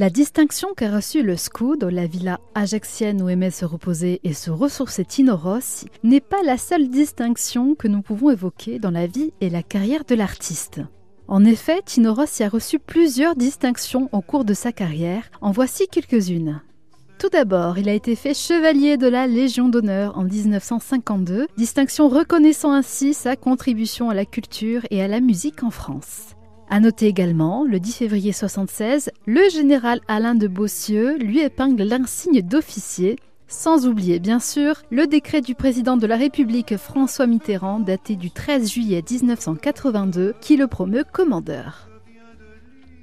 La distinction qu'a reçue le Scudo, la villa ajaxienne où aimait se reposer et se ressourcer Tino Rossi, n'est pas la seule distinction que nous pouvons évoquer dans la vie et la carrière de l'artiste. En effet, Tino Rossi a reçu plusieurs distinctions au cours de sa carrière. En voici quelques-unes. Tout d'abord, il a été fait chevalier de la Légion d'honneur en 1952, distinction reconnaissant ainsi sa contribution à la culture et à la musique en France. À noter également, le 10 février 1976, le général Alain de Bossieux lui épingle l'insigne d'officier, sans oublier bien sûr le décret du président de la République François Mitterrand daté du 13 juillet 1982 qui le promeut commandeur.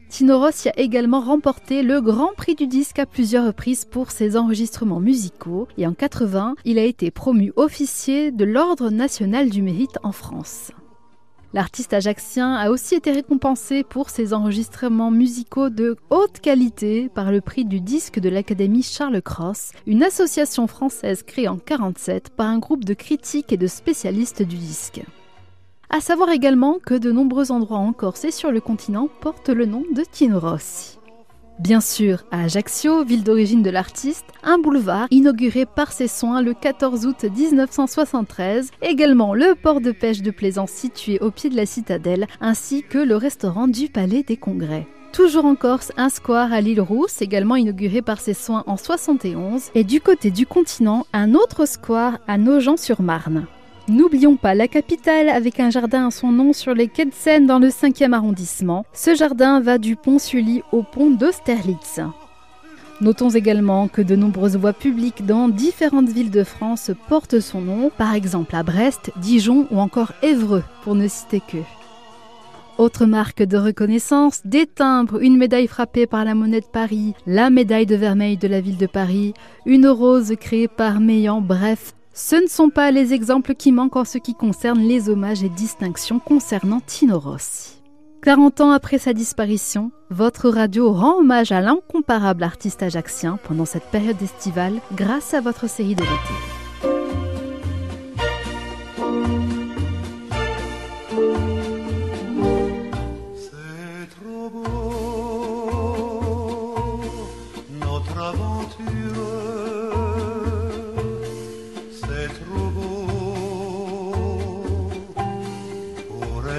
Tino Rossi a également remporté le Grand Prix du disque à plusieurs reprises pour ses enregistrements musicaux et en 80, il a été promu officier de l'Ordre national du mérite en France. L'artiste ajaxien a aussi été récompensé pour ses enregistrements musicaux de haute qualité par le prix du disque de l'Académie Charles Cross, une association française créée en 1947 par un groupe de critiques et de spécialistes du disque. À savoir également que de nombreux endroits en Corse et sur le continent portent le nom de Tino Rossi. Bien sûr, à Ajaccio, ville d'origine de l'artiste, un boulevard inauguré par ses soins le 14 août 1973, également le port de pêche de Plaisance situé au pied de la citadelle, ainsi que le restaurant du Palais des Congrès. Toujours en Corse, un square à l'île Rousse, également inauguré par ses soins en 71, et du côté du continent, un autre square à Nogent-sur-Marne. N'oublions pas la capitale avec un jardin à son nom sur les quais de Seine dans le 5e arrondissement. Ce jardin va du pont Sully au pont d'Austerlitz. Notons également que de nombreuses voies publiques dans différentes villes de France portent son nom, par exemple à Brest, Dijon ou encore Évreux, pour ne citer que. Autre marque de reconnaissance, des timbres, une médaille frappée par la monnaie de Paris, la médaille de vermeil de la ville de Paris, une rose créée par Meillan, bref, ce ne sont pas les exemples qui manquent en ce qui concerne les hommages et distinctions concernant Tino Rossi. 40 ans après sa disparition, votre radio rend hommage à l'incomparable artiste ajaxien pendant cette période estivale grâce à votre série de l'été.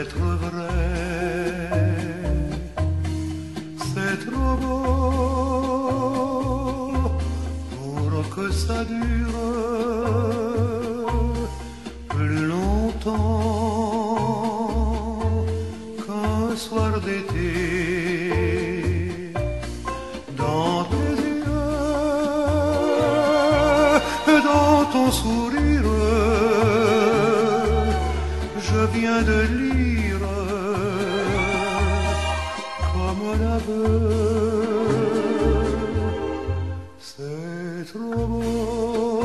être vrai. C'est trop beau pour que ça dure plus longtemps qu'un soir d'été. Dans tes yeux, dans ton sourire, je viens de lire. C'est trop beau,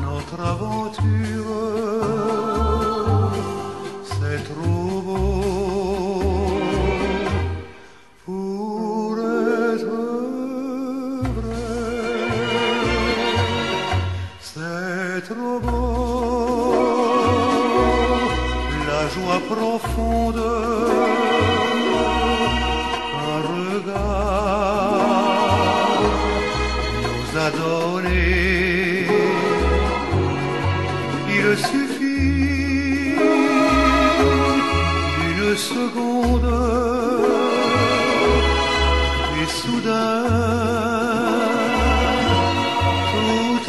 notre aventure. C'est trop beau pour être vrai. C'est trop beau, la joie profonde.